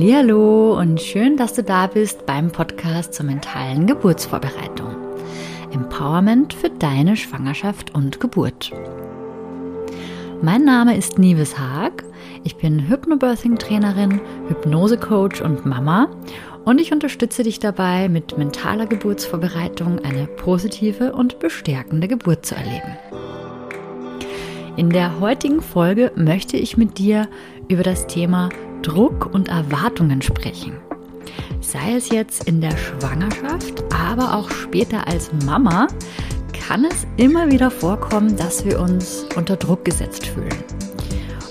Hallo und schön, dass du da bist beim Podcast zur mentalen Geburtsvorbereitung. Empowerment für deine Schwangerschaft und Geburt. Mein Name ist Nives Haag. Ich bin Hypnobirthing-Trainerin, Hypnose-Coach und Mama und ich unterstütze dich dabei, mit mentaler Geburtsvorbereitung eine positive und bestärkende Geburt zu erleben. In der heutigen Folge möchte ich mit dir über das Thema Druck und Erwartungen sprechen. Sei es jetzt in der Schwangerschaft, aber auch später als Mama, kann es immer wieder vorkommen, dass wir uns unter Druck gesetzt fühlen.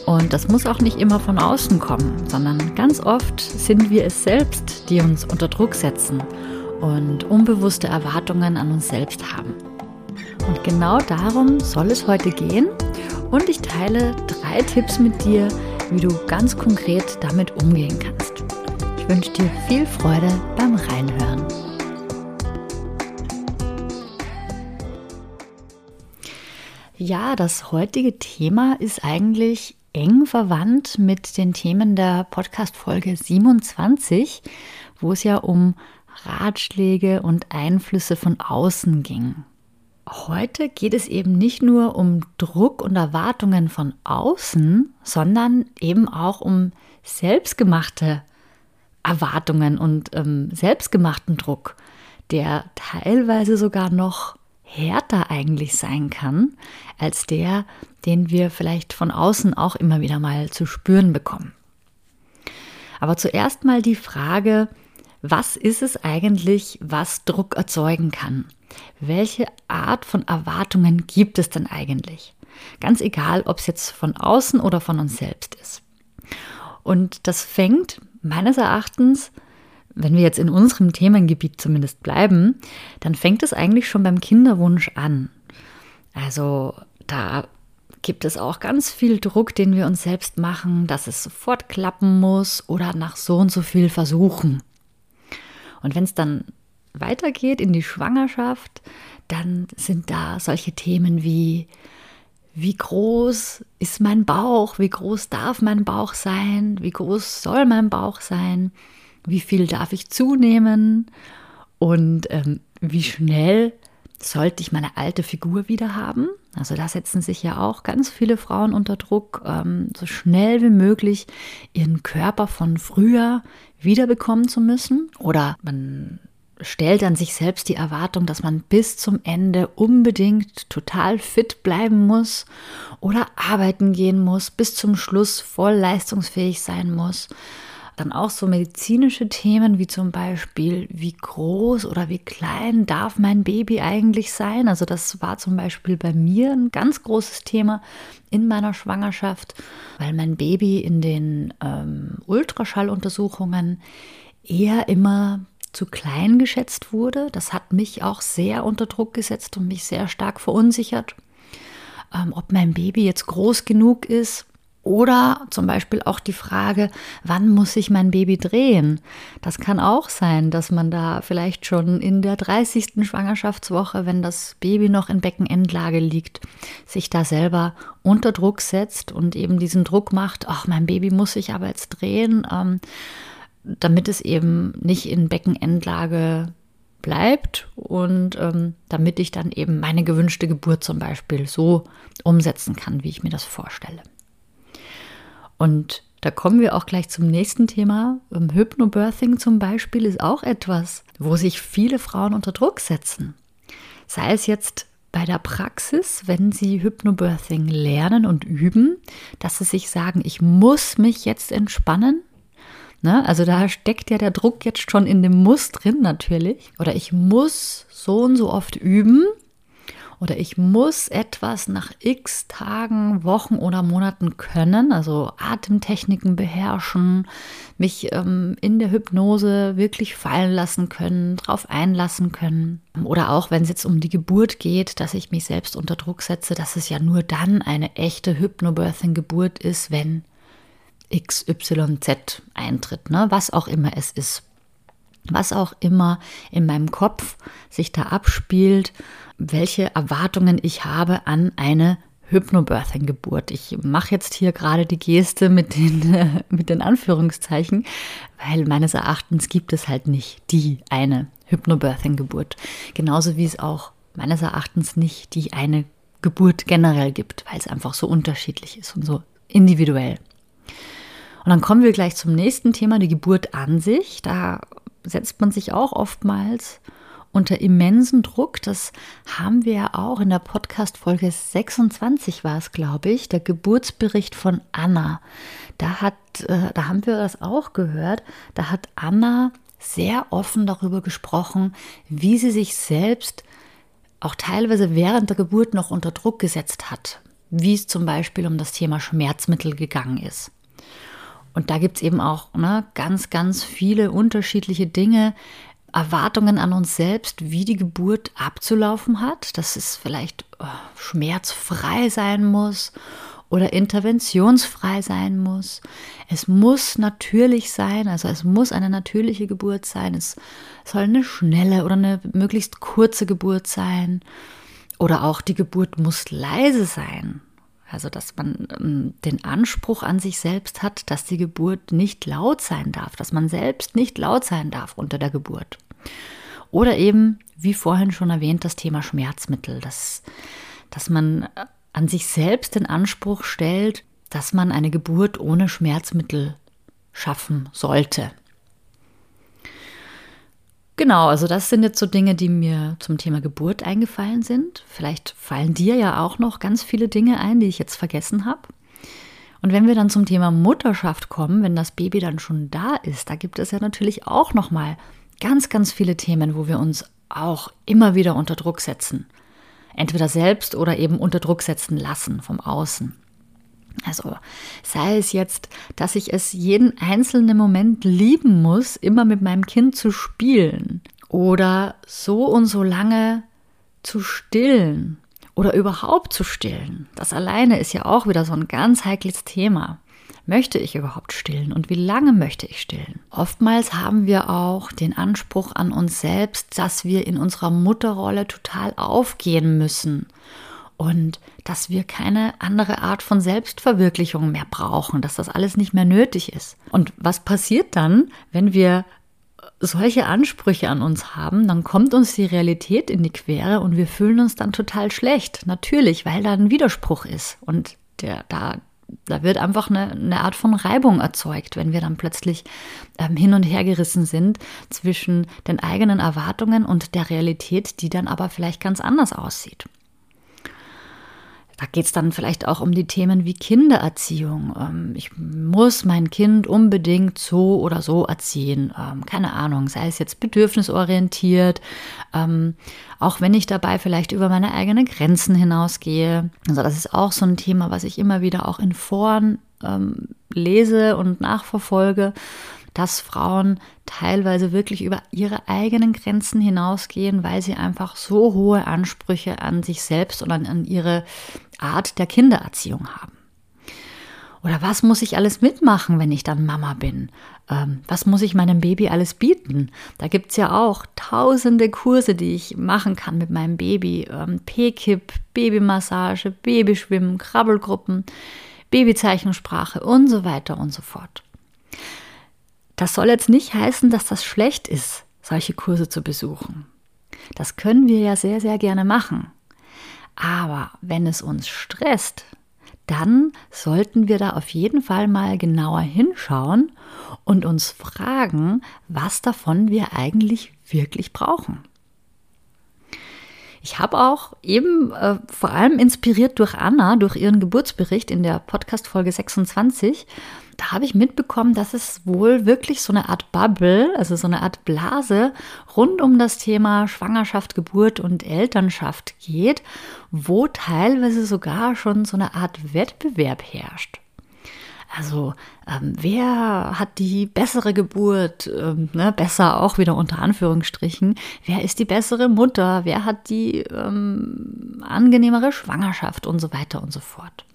Und das muss auch nicht immer von außen kommen, sondern ganz oft sind wir es selbst, die uns unter Druck setzen und unbewusste Erwartungen an uns selbst haben. Und genau darum soll es heute gehen. Und ich teile drei Tipps mit dir, wie du ganz konkret damit umgehen kannst. Ich wünsche dir viel Freude beim Reinhören. Ja, das heutige Thema ist eigentlich eng verwandt mit den Themen der Podcast-Folge 27, wo es ja um Ratschläge und Einflüsse von außen ging. Heute geht es eben nicht nur um Druck und Erwartungen von außen, sondern eben auch um selbstgemachte Erwartungen und ähm, selbstgemachten Druck, der teilweise sogar noch härter eigentlich sein kann als der, den wir vielleicht von außen auch immer wieder mal zu spüren bekommen. Aber zuerst mal die Frage, was ist es eigentlich, was Druck erzeugen kann? Welche Art von Erwartungen gibt es denn eigentlich? Ganz egal, ob es jetzt von außen oder von uns selbst ist. Und das fängt meines Erachtens, wenn wir jetzt in unserem Themengebiet zumindest bleiben, dann fängt es eigentlich schon beim Kinderwunsch an. Also da gibt es auch ganz viel Druck, den wir uns selbst machen, dass es sofort klappen muss oder nach so und so viel versuchen. Und wenn es dann weitergeht in die Schwangerschaft, dann sind da solche Themen wie, wie groß ist mein Bauch, wie groß darf mein Bauch sein, wie groß soll mein Bauch sein, wie viel darf ich zunehmen? Und ähm, wie schnell sollte ich meine alte Figur wieder haben. Also da setzen sich ja auch ganz viele Frauen unter Druck, ähm, so schnell wie möglich ihren Körper von früher wiederbekommen zu müssen. Oder man stellt an sich selbst die Erwartung, dass man bis zum Ende unbedingt total fit bleiben muss oder arbeiten gehen muss, bis zum Schluss voll leistungsfähig sein muss. Dann auch so medizinische Themen wie zum Beispiel, wie groß oder wie klein darf mein Baby eigentlich sein? Also das war zum Beispiel bei mir ein ganz großes Thema in meiner Schwangerschaft, weil mein Baby in den ähm, Ultraschalluntersuchungen eher immer zu klein geschätzt wurde. Das hat mich auch sehr unter Druck gesetzt und mich sehr stark verunsichert. Ähm, ob mein Baby jetzt groß genug ist oder zum Beispiel auch die Frage, wann muss ich mein Baby drehen? Das kann auch sein, dass man da vielleicht schon in der 30. Schwangerschaftswoche, wenn das Baby noch in Beckenendlage liegt, sich da selber unter Druck setzt und eben diesen Druck macht, ach, mein Baby muss sich aber jetzt drehen. Ähm, damit es eben nicht in Beckenendlage bleibt und ähm, damit ich dann eben meine gewünschte Geburt zum Beispiel so umsetzen kann, wie ich mir das vorstelle. Und da kommen wir auch gleich zum nächsten Thema. Ähm, Hypnobirthing zum Beispiel ist auch etwas, wo sich viele Frauen unter Druck setzen. Sei es jetzt bei der Praxis, wenn sie Hypnobirthing lernen und üben, dass sie sich sagen, ich muss mich jetzt entspannen, Ne? Also da steckt ja der Druck jetzt schon in dem Muss drin natürlich. Oder ich muss so und so oft üben. Oder ich muss etwas nach x Tagen, Wochen oder Monaten können, also Atemtechniken beherrschen, mich ähm, in der Hypnose wirklich fallen lassen können, drauf einlassen können. Oder auch wenn es jetzt um die Geburt geht, dass ich mich selbst unter Druck setze, dass es ja nur dann eine echte Hypnobirthing-Geburt ist, wenn XYZ eintritt, ne? was auch immer es ist. Was auch immer in meinem Kopf sich da abspielt, welche Erwartungen ich habe an eine Hypnobirthing-Geburt. Ich mache jetzt hier gerade die Geste mit den, mit den Anführungszeichen, weil meines Erachtens gibt es halt nicht die eine Hypnobirthing-Geburt. Genauso wie es auch meines Erachtens nicht die eine Geburt generell gibt, weil es einfach so unterschiedlich ist und so individuell. Und dann kommen wir gleich zum nächsten Thema, die Geburt an sich. Da setzt man sich auch oftmals unter immensen Druck. Das haben wir ja auch in der Podcast-Folge 26 war es, glaube ich, der Geburtsbericht von Anna. Da hat, äh, da haben wir das auch gehört. Da hat Anna sehr offen darüber gesprochen, wie sie sich selbst auch teilweise während der Geburt noch unter Druck gesetzt hat, wie es zum Beispiel um das Thema Schmerzmittel gegangen ist. Und da gibt es eben auch ne, ganz, ganz viele unterschiedliche Dinge, Erwartungen an uns selbst, wie die Geburt abzulaufen hat, dass es vielleicht oh, schmerzfrei sein muss oder interventionsfrei sein muss. Es muss natürlich sein, also es muss eine natürliche Geburt sein. Es soll eine schnelle oder eine möglichst kurze Geburt sein. Oder auch die Geburt muss leise sein. Also, dass man ähm, den Anspruch an sich selbst hat, dass die Geburt nicht laut sein darf, dass man selbst nicht laut sein darf unter der Geburt. Oder eben, wie vorhin schon erwähnt, das Thema Schmerzmittel, dass, dass man äh, an sich selbst den Anspruch stellt, dass man eine Geburt ohne Schmerzmittel schaffen sollte. Genau, also das sind jetzt so Dinge, die mir zum Thema Geburt eingefallen sind. Vielleicht fallen dir ja auch noch ganz viele Dinge ein, die ich jetzt vergessen habe. Und wenn wir dann zum Thema Mutterschaft kommen, wenn das Baby dann schon da ist, da gibt es ja natürlich auch noch mal ganz ganz viele Themen, wo wir uns auch immer wieder unter Druck setzen. Entweder selbst oder eben unter Druck setzen lassen vom Außen. Also sei es jetzt, dass ich es jeden einzelnen Moment lieben muss, immer mit meinem Kind zu spielen oder so und so lange zu stillen oder überhaupt zu stillen. Das alleine ist ja auch wieder so ein ganz heikles Thema. Möchte ich überhaupt stillen und wie lange möchte ich stillen? Oftmals haben wir auch den Anspruch an uns selbst, dass wir in unserer Mutterrolle total aufgehen müssen und dass wir keine andere Art von Selbstverwirklichung mehr brauchen, dass das alles nicht mehr nötig ist. Und was passiert dann, wenn wir solche Ansprüche an uns haben, dann kommt uns die Realität in die Quere und wir fühlen uns dann total schlecht. Natürlich, weil da ein Widerspruch ist und der, da, da wird einfach eine, eine Art von Reibung erzeugt, wenn wir dann plötzlich ähm, hin und her gerissen sind zwischen den eigenen Erwartungen und der Realität, die dann aber vielleicht ganz anders aussieht. Da geht es dann vielleicht auch um die Themen wie Kindererziehung. Ähm, ich muss mein Kind unbedingt so oder so erziehen. Ähm, keine Ahnung, sei es jetzt bedürfnisorientiert, ähm, auch wenn ich dabei vielleicht über meine eigenen Grenzen hinausgehe. Also das ist auch so ein Thema, was ich immer wieder auch in Foren lese und nachverfolge dass Frauen teilweise wirklich über ihre eigenen Grenzen hinausgehen, weil sie einfach so hohe Ansprüche an sich selbst und an, ihre Art der Kindererziehung haben. Oder was muss ich alles mitmachen, wenn ich dann Mama bin? Ähm, was muss ich meinem Baby alles bieten? Da gibt es ja auch tausende Kurse, die ich machen kann mit meinem Baby. Ähm, P-Kip, Babymassage, Babyschwimmen, Krabbelgruppen, Babyzeichensprache und so weiter und so fort. Das soll jetzt nicht heißen, dass das schlecht ist, solche Kurse zu besuchen. Das können wir ja sehr, sehr gerne machen. Aber wenn es uns stresst, dann sollten wir da auf jeden Fall mal genauer hinschauen und uns fragen, was davon wir eigentlich wirklich brauchen. Ich habe auch eben äh, vor allem inspiriert durch Anna, durch ihren Geburtsbericht in der Podcast-Folge 26, da habe ich mitbekommen, dass es wohl wirklich so eine Art Bubble, also so eine Art Blase rund um das Thema Schwangerschaft, Geburt und Elternschaft geht, wo teilweise sogar schon so eine Art Wettbewerb herrscht. Also ähm, wer hat die bessere Geburt, ähm, ne, besser auch wieder unter Anführungsstrichen, wer ist die bessere Mutter, wer hat die ähm, angenehmere Schwangerschaft und so weiter und so fort.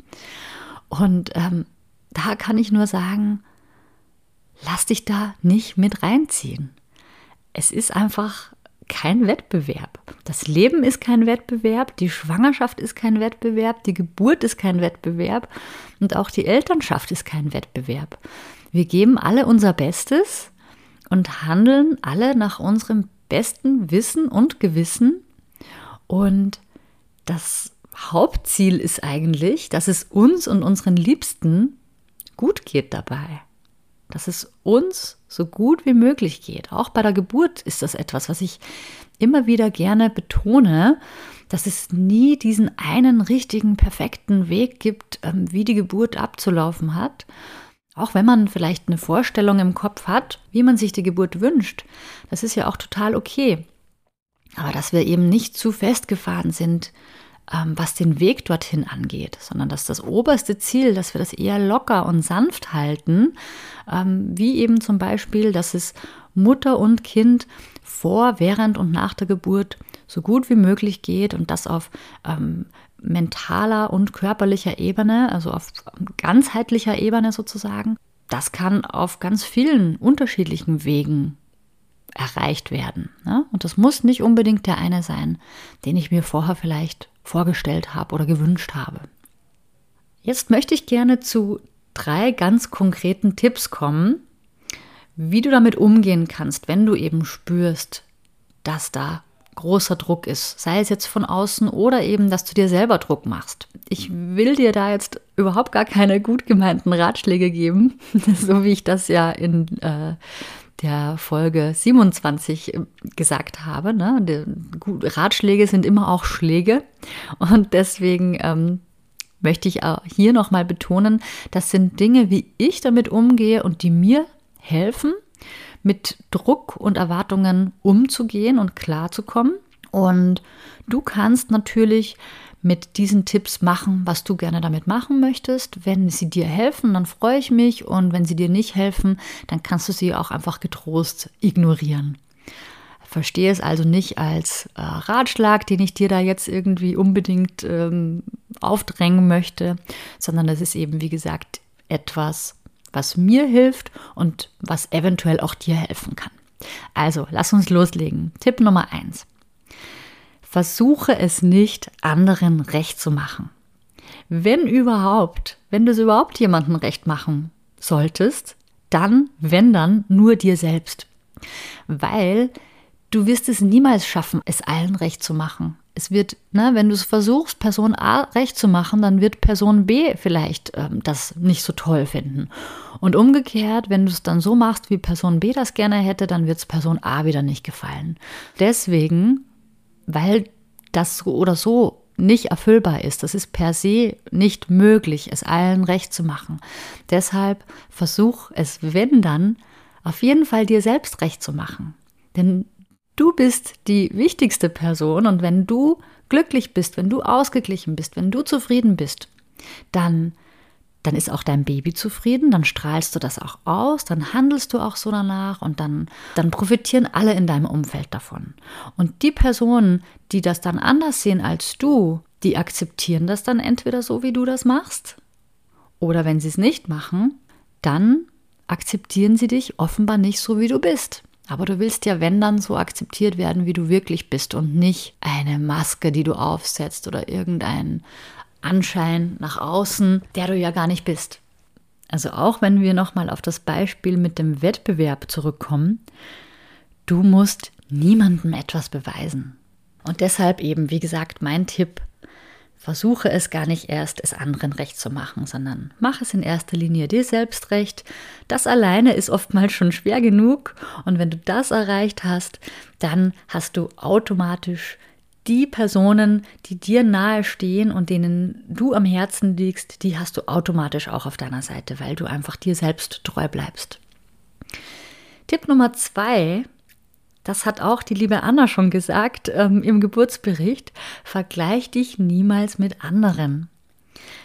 Und ähm, da kann ich nur sagen, lass dich da nicht mit reinziehen. Es ist einfach kein Wettbewerb. Das Leben ist kein Wettbewerb, die Schwangerschaft ist kein Wettbewerb, die Geburt ist kein Wettbewerb und auch die Elternschaft ist kein Wettbewerb. Wir geben alle unser Bestes und handeln alle nach unserem besten Wissen und Gewissen. Und das Hauptziel ist eigentlich, dass es uns und unseren Liebsten gut geht dabei dass es uns so gut wie möglich geht. Auch bei der Geburt ist das etwas, was ich immer wieder gerne betone, dass es nie diesen einen richtigen, perfekten Weg gibt, ähm, wie die Geburt abzulaufen hat. Auch wenn man vielleicht eine Vorstellung im Kopf hat, wie man sich die Geburt wünscht, das ist ja auch total okay. Aber dass wir eben nicht zu festgefahren sind was den Weg dorthin angeht, sondern dass das oberste Ziel, dass wir das eher locker und sanft halten, ähm, wie eben zum Beispiel, dass es Mutter und Kind vor, während und nach der Geburt so gut wie möglich geht und das auf ähm, mentaler und körperlicher Ebene, also auf ganzheitlicher Ebene sozusagen. Das kann auf ganz vielen unterschiedlichen Wegen erreicht werden. Ne? Und das muss nicht unbedingt der eine sein, den ich mir vorher vielleicht vorgestellt habe oder gewünscht habe. Jetzt möchte ich gerne zu drei ganz konkreten Tipps kommen, wie du damit umgehen kannst, wenn du eben spürst, dass da großer Druck ist, sei es jetzt von außen oder eben, dass du dir selber Druck machst. Ich will dir da jetzt überhaupt gar keine gut gemeinten Ratschläge geben, so wie ich das ja in äh, der Folge 27 äh, gesagt habe. Ne? Ratschläge sind immer auch Schläge und deswegen ähm, möchte ich hier nochmal betonen, das sind Dinge, wie ich damit umgehe und die mir helfen, mit Druck und Erwartungen umzugehen und klarzukommen. Und du kannst natürlich mit diesen Tipps machen, was du gerne damit machen möchtest. Wenn sie dir helfen, dann freue ich mich und wenn sie dir nicht helfen, dann kannst du sie auch einfach getrost ignorieren. Verstehe es also nicht als äh, Ratschlag, den ich dir da jetzt irgendwie unbedingt ähm, aufdrängen möchte, sondern das ist eben, wie gesagt, etwas, was mir hilft und was eventuell auch dir helfen kann. Also, lass uns loslegen. Tipp Nummer eins versuche es nicht, anderen recht zu machen. Wenn überhaupt, wenn du es überhaupt jemandem recht machen solltest, dann, wenn dann, nur dir selbst. Weil du wirst es niemals schaffen, es allen recht zu machen. Es wird, ne, wenn du es versuchst, Person A recht zu machen, dann wird Person B vielleicht ähm, das nicht so toll finden. Und umgekehrt, wenn du es dann so machst, wie Person B das gerne hätte, dann wird es Person A wieder nicht gefallen. Deswegen weil das so oder so nicht erfüllbar ist. Das ist per se nicht möglich, es allen recht zu machen. Deshalb versuch es, wenn dann, auf jeden Fall dir selbst recht zu machen. Denn du bist die wichtigste Person und wenn du glücklich bist, wenn du ausgeglichen bist, wenn du zufrieden bist, dann dann ist auch dein Baby zufrieden, dann strahlst du das auch aus, dann handelst du auch so danach und dann, dann profitieren alle in deinem Umfeld davon. Und die Personen, die das dann anders sehen als du, die akzeptieren das dann entweder so, wie du das machst, oder wenn sie es nicht machen, dann akzeptieren sie dich offenbar nicht so, wie du bist. Aber du willst ja, wenn dann, so akzeptiert werden, wie du wirklich bist und nicht eine Maske, die du aufsetzt oder irgendein Anschein nach außen, der du ja gar nicht bist. Also auch wenn wir nochmal auf das Beispiel mit dem Wettbewerb zurückkommen, du musst niemandem etwas beweisen. Und deshalb eben, wie gesagt, mein Tipp, versuche es gar nicht erst, es anderen recht zu machen, sondern mach es in erster Linie dir selbst recht. Das alleine ist oftmals schon schwer genug. Und wenn du das erreicht hast, dann hast du automatisch die Personen, die dir nahe stehen und denen du am Herzen liegst, die hast du automatisch auch auf deiner Seite, weil du einfach dir selbst treu bleibst. Tipp Nummer zwei, das hat auch die liebe Anna schon gesagt ähm, im Geburtsbericht, vergleich dich niemals mit anderen.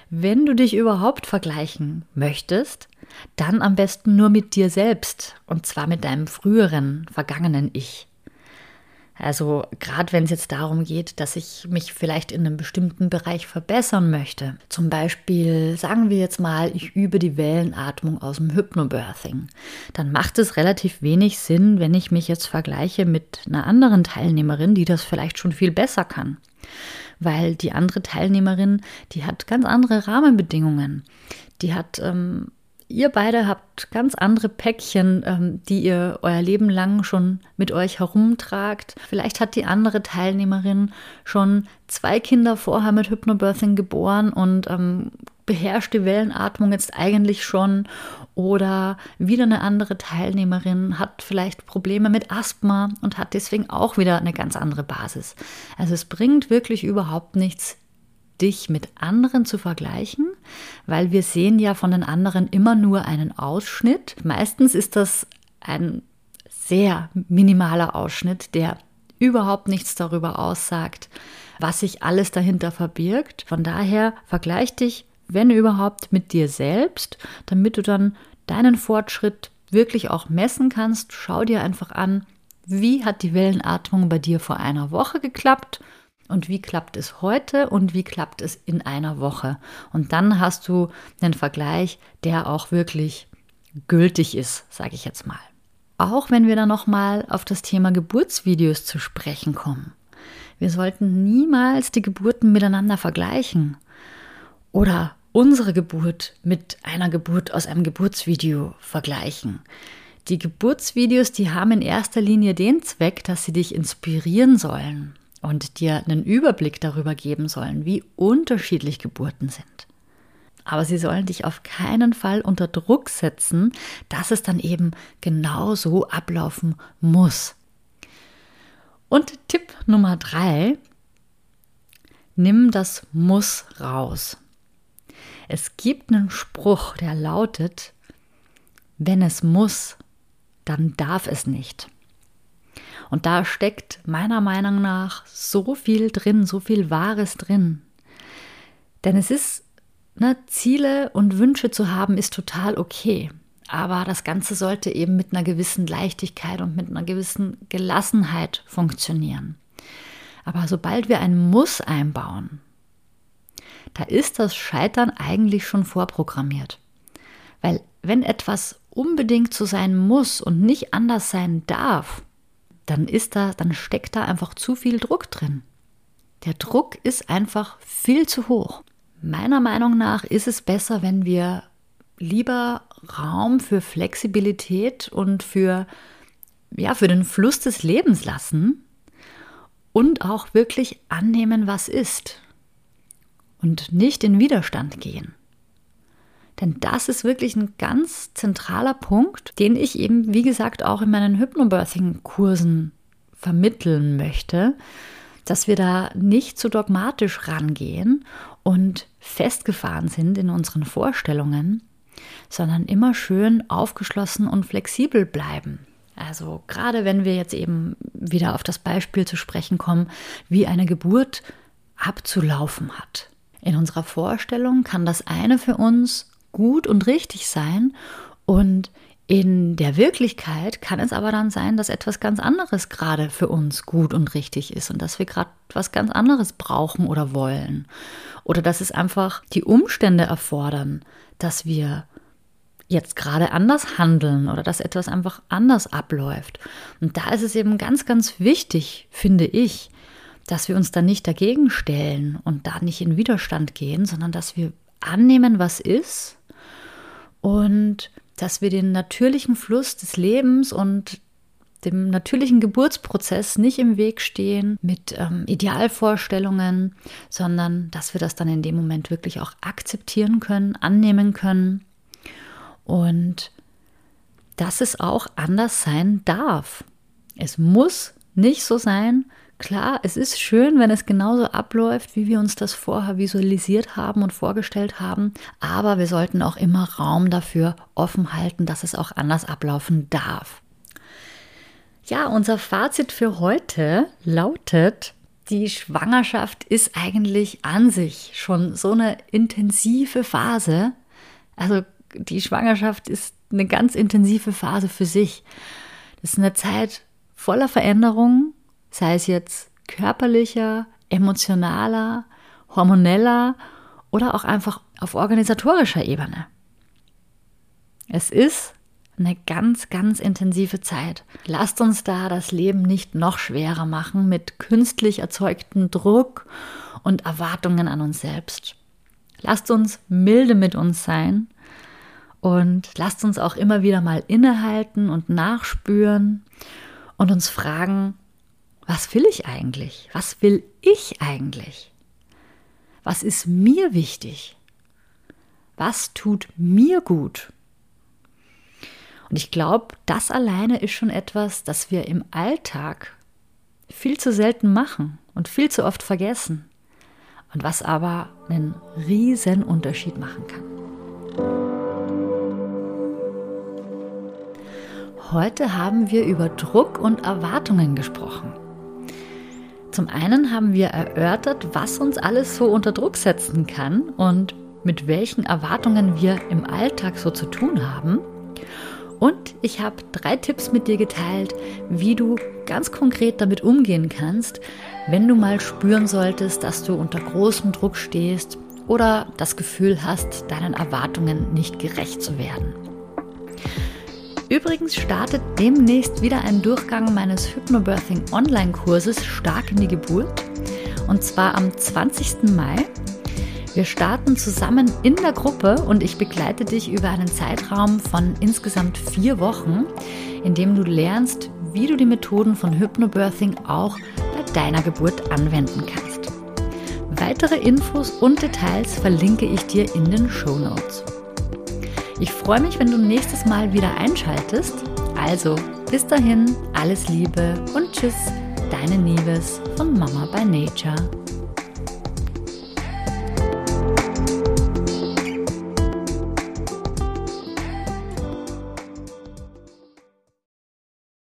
Wenn du dich überhaupt vergleichen möchtest, dann am besten nur mit dir selbst und zwar mit deinem früheren, vergangenen Ich. Also gerade wenn es jetzt darum geht, dass ich mich vielleicht in einem bestimmten Bereich verbessern möchte. Zum Beispiel sagen wir jetzt mal, ich übe die Wellenatmung aus dem Hypnobirthing. Dann macht es relativ wenig Sinn, wenn ich mich jetzt vergleiche mit einer anderen Teilnehmerin, die das vielleicht schon viel besser kann weil die andere Teilnehmerin, die hat ganz andere Rahmenbedingungen. Die hat ähm, ihr beide habt ganz andere Päckchen, ähm, die ihr euer Leben lang schon mit euch herumtragt. Vielleicht hat die andere Teilnehmerin schon zwei Kinder vorher mit Hypnobirthing geboren und ähm, beherrscht die Wellenatmung jetzt eigentlich schon. Oder wieder eine andere Teilnehmerin hat vielleicht Probleme mit Asthma und hat deswegen auch wieder eine ganz andere Basis. Also es bringt wirklich überhaupt nichts, dich mit anderen zu vergleichen, weil wir sehen ja von den anderen immer nur einen Ausschnitt. Meistens ist das ein sehr minimaler Ausschnitt, der überhaupt nichts darüber aussagt, was sich alles dahinter verbirgt. Von daher vergleich dich, wenn überhaupt, mit dir selbst, damit du dann deinen Fortschritt wirklich auch messen kannst. Schau dir einfach an, wie hat die Wellenatmung bei dir vor einer Woche geklappt und wie klappt es heute und wie klappt es in einer Woche. Und dann hast du einen Vergleich, der auch wirklich gültig ist, sage ich jetzt mal. Auch wenn wir dann nochmal auf das Thema Geburtsvideos zu sprechen kommen. Wir sollten niemals die Geburten miteinander vergleichen oder unsere Geburt mit einer Geburt aus einem Geburtsvideo vergleichen. Die Geburtsvideos, die haben in erster Linie den Zweck, dass sie dich inspirieren sollen, und dir einen Überblick darüber geben sollen, wie unterschiedlich Geburten sind. Aber sie sollen dich auf keinen Fall unter Druck setzen, dass es dann eben genau so ablaufen muss. Und Tipp Nummer drei, nimm das Muss raus. Es gibt einen Spruch, der lautet, wenn es muss, dann darf es nicht. Und da steckt meiner Meinung nach so viel drin, so viel Wahres drin. Denn es ist, ne, Ziele und Wünsche zu haben, ist total okay. Aber das Ganze sollte eben mit einer gewissen Leichtigkeit und mit einer gewissen Gelassenheit funktionieren. Aber sobald wir ein Muss einbauen, da ist das Scheitern eigentlich schon vorprogrammiert. Weil wenn etwas unbedingt so sein muss und nicht anders sein darf, dann ist da, dann steckt da einfach zu viel Druck drin. Der Druck ist einfach viel zu hoch. Meiner Meinung nach ist es besser, wenn wir lieber Raum für Flexibilität und für, ja, für den Fluss des Lebens lassen und auch wirklich annehmen, was ist und nicht in Widerstand gehen. Denn das ist wirklich ein ganz zentraler Punkt, den ich eben, wie gesagt, auch in meinen Hypnobirthing-Kursen vermitteln möchte, dass wir da nicht zu dogmatisch rangehen und festgefahren sind in unseren Vorstellungen, sondern immer schön aufgeschlossen und flexibel bleiben. Also gerade wenn wir jetzt eben wieder auf das Beispiel zu sprechen kommen, wie eine Geburt abzulaufen hat. In unserer Vorstellung kann das eine für uns gut und richtig sein und in der Wirklichkeit kann es aber dann sein, dass etwas ganz anderes gerade für uns gut und richtig ist und dass wir gerade was ganz anderes brauchen oder wollen. Oder dass es einfach die Umstände erfordern, dass wir jetzt gerade anders handeln oder dass etwas einfach anders abläuft. Und da ist es eben ganz, ganz wichtig, finde ich, dass wir uns da nicht dagegen stellen und da nicht in Widerstand gehen, sondern dass wir annehmen, was ist und dass wir den natürlichen Fluss des Lebens und dem natürlichen Geburtsprozess nicht im Weg stehen mit ähm, Idealvorstellungen, sondern dass wir das dann in dem Moment wirklich auch akzeptieren können, annehmen können und dass es auch anders sein darf. Es muss nicht so sein, Klar, es ist schön, wenn es genauso abläuft, wie wir uns das vorher visualisiert haben und vorgestellt haben, aber wir sollten auch immer Raum dafür offen halten, dass es auch anders ablaufen darf. Ja, unser Fazit für heute lautet, die Schwangerschaft ist eigentlich an sich schon so eine intensive Phase. Also die Schwangerschaft ist eine ganz intensive Phase für sich. Das ist eine Zeit voller Veränderungen, sei es jetzt körperlicher, emotionaler, hormoneller oder auch einfach auf organisatorischer Ebene. Es ist eine ganz, ganz intensive Zeit. Lasst uns da das Leben nicht noch schwerer machen mit künstlich erzeugtem Druck und Erwartungen an uns selbst. Lasst uns milde mit uns sein und lasst uns auch immer wieder mal innehalten und nachspüren und uns fragen, was will ich eigentlich? Was will ich eigentlich? Was ist mir wichtig? Was tut mir gut? Und ich glaube, das alleine ist schon etwas, das wir im Alltag viel zu selten machen und viel zu oft vergessen. Und was aber einen riesen Unterschied machen kann. Heute haben wir über Druck und Erwartungen gesprochen. Zum einen haben wir erörtert, was uns alles so unter Druck setzen kann und mit welchen Erwartungen wir im Alltag so zu tun haben. Und ich habe drei Tipps mit dir geteilt, wie du ganz konkret damit umgehen kannst, wenn du mal spüren solltest, dass du unter großem Druck stehst oder das Gefühl hast, deinen Erwartungen nicht gerecht zu werden. Übrigens startet demnächst wieder ein Durchgang meines Hypnobirthing Online-Kurses Stark in die Geburt. Und zwar am 20. Mai wir starten zusammen in der Gruppe und ich begleite dich über einen Zeitraum von insgesamt vier Wochen, in dem du lernst, wie du die Methoden von Hypnobirthing auch bei deiner Geburt anwenden kannst. Weitere Infos und Details verlinke ich dir in den Show Notes. Ich freue mich, wenn du nächstes Mal wieder einschaltest. Also, bis dahin, alles Liebe und Tschüss, deine Nieves von Mama by Nature.